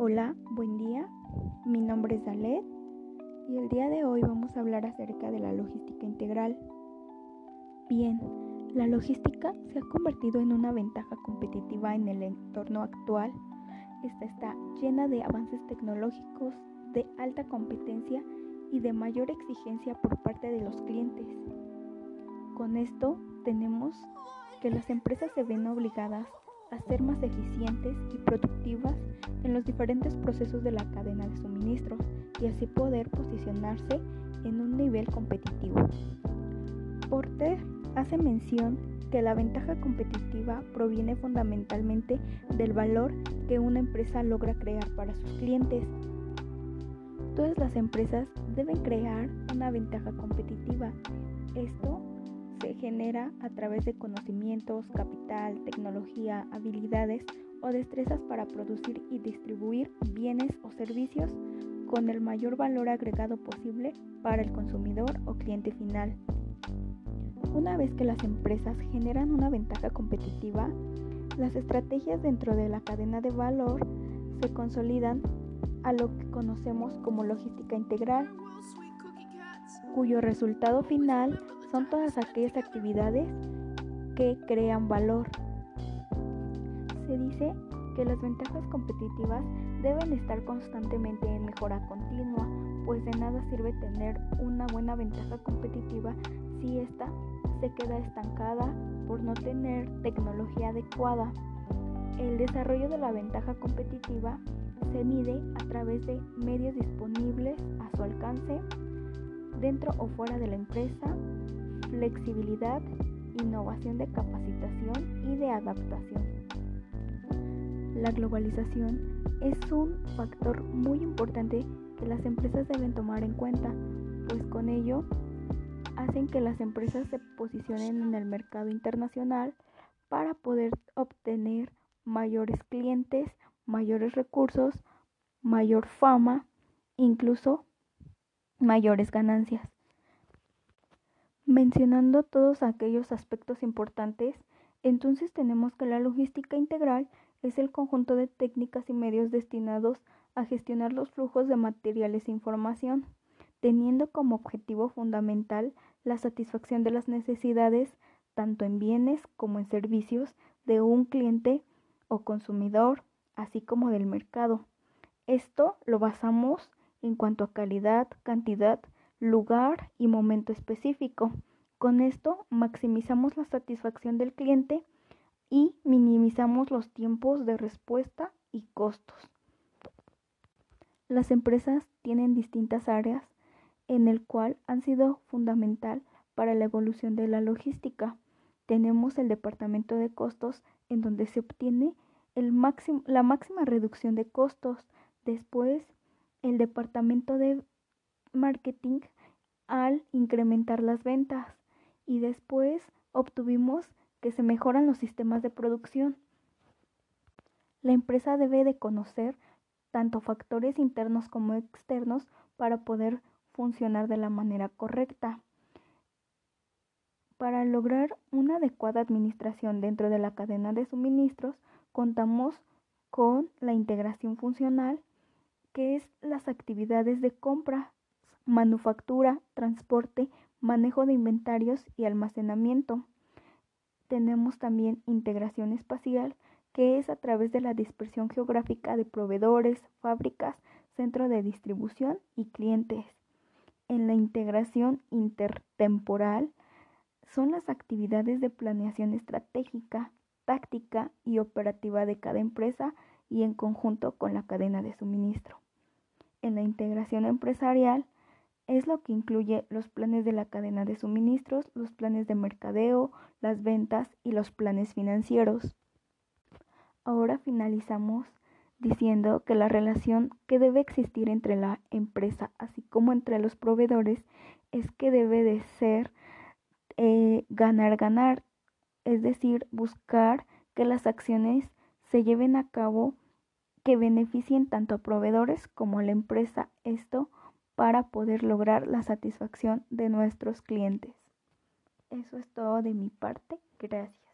Hola, buen día. Mi nombre es Dalet y el día de hoy vamos a hablar acerca de la logística integral. Bien, la logística se ha convertido en una ventaja competitiva en el entorno actual. Esta está llena de avances tecnológicos, de alta competencia y de mayor exigencia por parte de los clientes. Con esto tenemos que las empresas se ven obligadas a ser más eficientes y productivas en los diferentes procesos de la cadena de suministros y así poder posicionarse en un nivel competitivo. Porter hace mención que la ventaja competitiva proviene fundamentalmente del valor que una empresa logra crear para sus clientes. Todas las empresas deben crear una ventaja competitiva. Esto genera a través de conocimientos, capital, tecnología, habilidades o destrezas para producir y distribuir bienes o servicios con el mayor valor agregado posible para el consumidor o cliente final. Una vez que las empresas generan una ventaja competitiva, las estrategias dentro de la cadena de valor se consolidan a lo que conocemos como logística integral, cuyo resultado final son todas aquellas actividades que crean valor. Se dice que las ventajas competitivas deben estar constantemente en mejora continua, pues de nada sirve tener una buena ventaja competitiva si ésta se queda estancada por no tener tecnología adecuada. El desarrollo de la ventaja competitiva se mide a través de medios disponibles a su alcance, dentro o fuera de la empresa, flexibilidad, innovación de capacitación y de adaptación. La globalización es un factor muy importante que las empresas deben tomar en cuenta, pues con ello hacen que las empresas se posicionen en el mercado internacional para poder obtener mayores clientes, mayores recursos, mayor fama, incluso mayores ganancias. Mencionando todos aquellos aspectos importantes, entonces tenemos que la logística integral es el conjunto de técnicas y medios destinados a gestionar los flujos de materiales e información, teniendo como objetivo fundamental la satisfacción de las necesidades tanto en bienes como en servicios de un cliente o consumidor, así como del mercado. Esto lo basamos en cuanto a calidad, cantidad, lugar y momento específico. Con esto maximizamos la satisfacción del cliente y minimizamos los tiempos de respuesta y costos. Las empresas tienen distintas áreas en el cual han sido fundamental para la evolución de la logística. Tenemos el departamento de costos en donde se obtiene la máxima reducción de costos. Después, el departamento de marketing al incrementar las ventas y después obtuvimos que se mejoran los sistemas de producción. La empresa debe de conocer tanto factores internos como externos para poder funcionar de la manera correcta. Para lograr una adecuada administración dentro de la cadena de suministros, contamos con la integración funcional, que es las actividades de compra, manufactura, transporte, manejo de inventarios y almacenamiento. Tenemos también integración espacial, que es a través de la dispersión geográfica de proveedores, fábricas, centro de distribución y clientes. En la integración intertemporal son las actividades de planeación estratégica, táctica y operativa de cada empresa y en conjunto con la cadena de suministro. En la integración empresarial es lo que incluye los planes de la cadena de suministros, los planes de mercadeo, las ventas y los planes financieros. Ahora finalizamos diciendo que la relación que debe existir entre la empresa así como entre los proveedores es que debe de ser ganar-ganar, eh, es decir, buscar que las acciones se lleven a cabo que beneficien tanto a proveedores como a la empresa. Esto para poder lograr la satisfacción de nuestros clientes. Eso es todo de mi parte. Gracias.